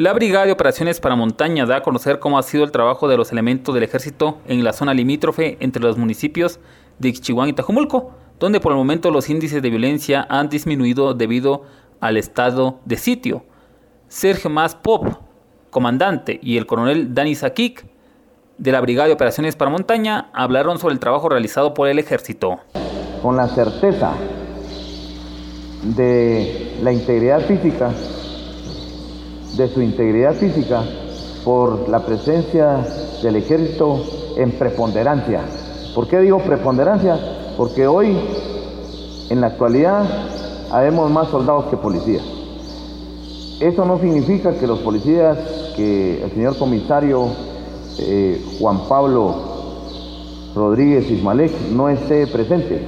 La Brigada de Operaciones para Montaña da a conocer cómo ha sido el trabajo de los elementos del ejército en la zona limítrofe entre los municipios de Ixchihuán y Tajumulco, donde por el momento los índices de violencia han disminuido debido al estado de sitio. Sergio Mas Pop, comandante, y el coronel Dani Sakik, de la Brigada de Operaciones para Montaña, hablaron sobre el trabajo realizado por el ejército. Con la certeza de la integridad física de su integridad física por la presencia del ejército en preponderancia. ¿Por qué digo preponderancia? Porque hoy, en la actualidad, habemos más soldados que policías. Eso no significa que los policías, que el señor comisario eh, Juan Pablo Rodríguez Ismalek no esté presente,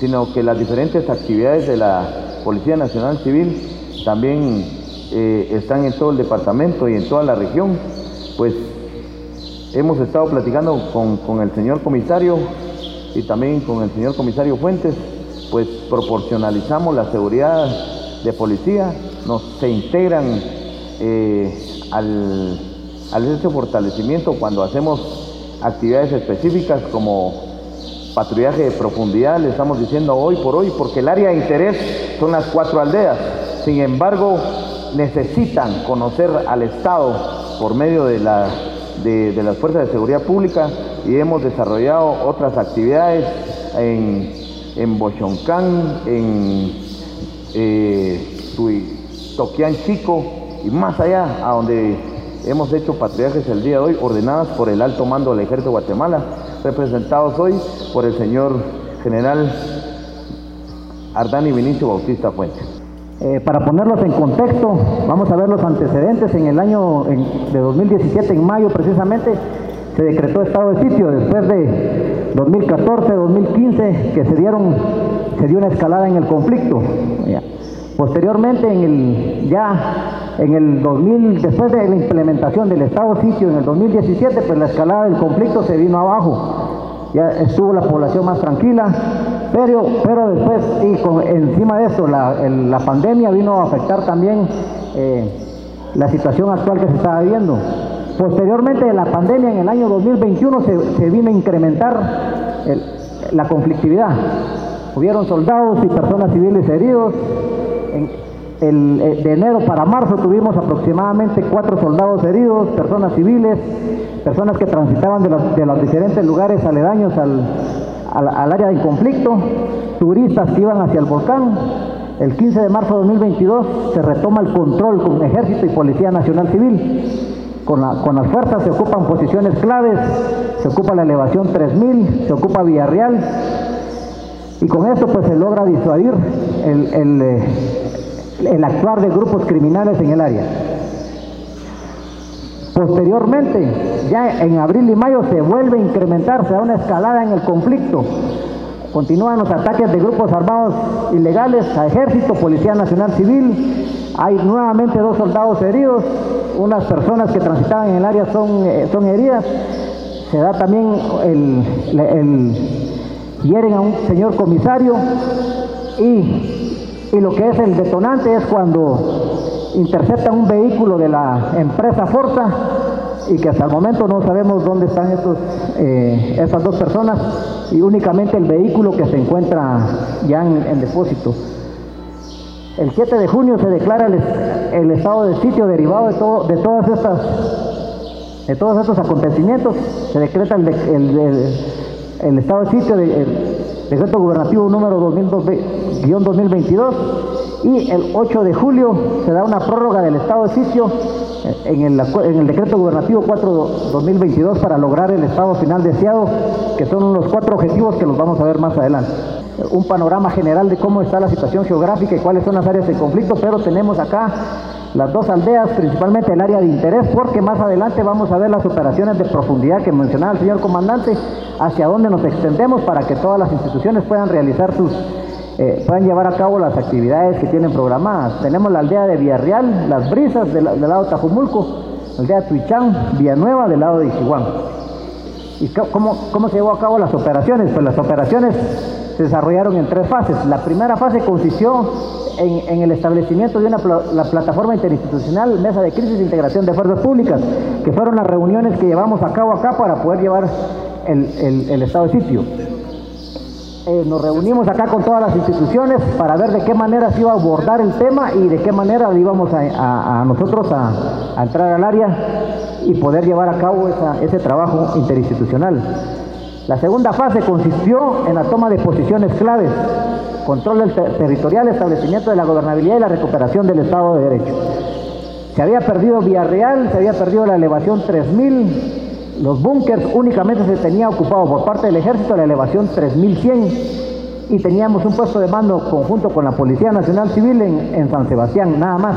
sino que las diferentes actividades de la Policía Nacional Civil también eh, están en todo el departamento y en toda la región, pues hemos estado platicando con, el señor comisario y también con el señor comisario Fuentes, pues proporcionalizamos la seguridad de policía, nos se integran eh, al, al fortalecimiento cuando hacemos actividades específicas como patrullaje de profundidad, le estamos diciendo hoy por hoy, porque el área de interés son las cuatro aldeas. Sin embargo, necesitan conocer al Estado por medio de, la, de, las fuerzas de seguridad pública y hemos desarrollado otras actividades en, en Bochoncán, en eh, Toquián Chico y más allá, a donde hemos hecho patrullajes el día de hoy ordenadas por el alto mando del Ejército de Guatemala, representados hoy por el señor general Ardani Vinicio Bautista Fuentes. Eh, para ponerlos en contexto, vamos a ver los antecedentes. En el año de 2017, en mayo precisamente, se decretó estado de sitio. Después de 2014, 2015, que se dieron, se dio una escalada en el conflicto. Posteriormente, en el, ya en el 2000, después de la implementación del estado de sitio en el 2017, pues la escalada del conflicto se vino abajo. Ya estuvo la población más tranquila, pero, después, y con, encima de eso, la, pandemia vino a afectar también eh, la situación actual que se estaba viendo. Posteriormente la pandemia, en el año 2021, se, vino a incrementar la conflictividad. Hubieron soldados y personas civiles heridos. En, eh, de enero para marzo tuvimos aproximadamente cuatro soldados heridos, personas civiles, personas que transitaban de los, de los diferentes lugares aledaños al, al, área de conflicto, turistas que iban hacia el volcán. El 15 de marzo de 2022 se retoma el control con Ejército y Policía Nacional Civil. Con, las fuerzas se ocupan posiciones claves, se ocupa la elevación 3000, se ocupa Villarreal y con esto pues se logra disuadir el, el, eh, el actuar de grupos criminales en el área. Posteriormente, ya en abril y mayo se vuelve a incrementar, se da una escalada en el conflicto. Continúan los ataques de grupos armados ilegales a ejército, Policía Nacional Civil. Hay nuevamente dos soldados heridos, unas personas que transitaban en el área son, eh, son heridas. Se da también el, el, hieren a un señor comisario y, y lo que es el detonante es cuando interceptan un vehículo de la empresa Forza y que hasta el momento no sabemos dónde están estos, eh, esas dos personas y únicamente el vehículo que se encuentra ya en, depósito. El 7 de junio se declara el, estado de sitio derivado de, todo, de todas estas de todos estos acontecimientos, se decreta el, el, estado de sitio del decreto gubernativo número 2022 y el 8 de julio se da una prórroga del estado de sitio eh, en el, decreto gubernativo 4-2022 para lograr el estado final deseado, que son los cuatro objetivos que los vamos a ver más adelante. Un panorama general de cómo está la situación geográfica y cuáles son las áreas de conflicto, pero tenemos acá las dos aldeas, principalmente el área de interés, porque más adelante vamos a ver las operaciones de profundidad que mencionaba el señor comandante, hacia dónde nos extendemos para que todas las instituciones puedan realizar sus eh, puedan llevar a cabo las actividades que tienen programadas. Tenemos la aldea de Villarreal, Las Brisas del, lado de Tajumulco, aldea de Tuichán, Villanueva del lado de Ixiguán. ¿Y cómo, cómo se llevó a cabo las operaciones? Pues las operaciones se desarrollaron en tres fases. La primera fase consistió en, el establecimiento de una la plataforma interinstitucional, Mesa de Crisis e Integración de Fuerzas Públicas, que fueron las reuniones que llevamos a cabo acá para poder llevar el, estado de sitio. Eh, nos reunimos acá con todas las instituciones para ver de qué manera se iba a abordar el tema y de qué manera íbamos a, nosotros a, entrar al área y poder llevar a cabo ese trabajo interinstitucional. La segunda fase consistió en la toma de posiciones claves, control territorial, establecimiento de la gobernabilidad y la recuperación del Estado de Derecho. Se había perdido Villarreal, se había perdido la elevación 3000, los búnkers únicamente se tenía ocupado por parte del ejército la elevación 3100 y teníamos un puesto de mando conjunto con la Policía Nacional Civil en, San Sebastián, nada más.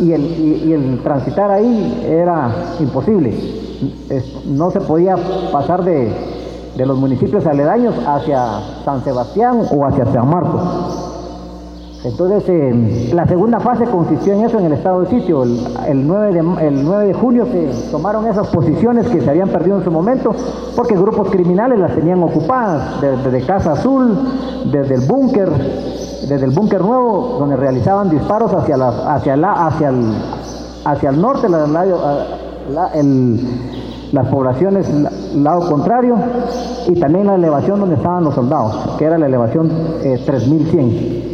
Y el, y el transitar ahí era imposible. No se podía pasar de, de los municipios aledaños hacia San Sebastián o hacia San Marcos. Entonces, eh, la segunda fase consistió en eso, en el estado de sitio. El, 9 de, el 9 de junio se tomaron esas posiciones que se habían perdido en su momento, porque grupos criminales las tenían ocupadas, desde, Casa Azul, desde el búnker, desde el búnker nuevo, donde realizaban disparos hacia, la, hacia, la, hacia, el, hacia el norte, la, el, las poblaciones lado contrario y también la elevación donde estaban los soldados, que era la elevación 3100.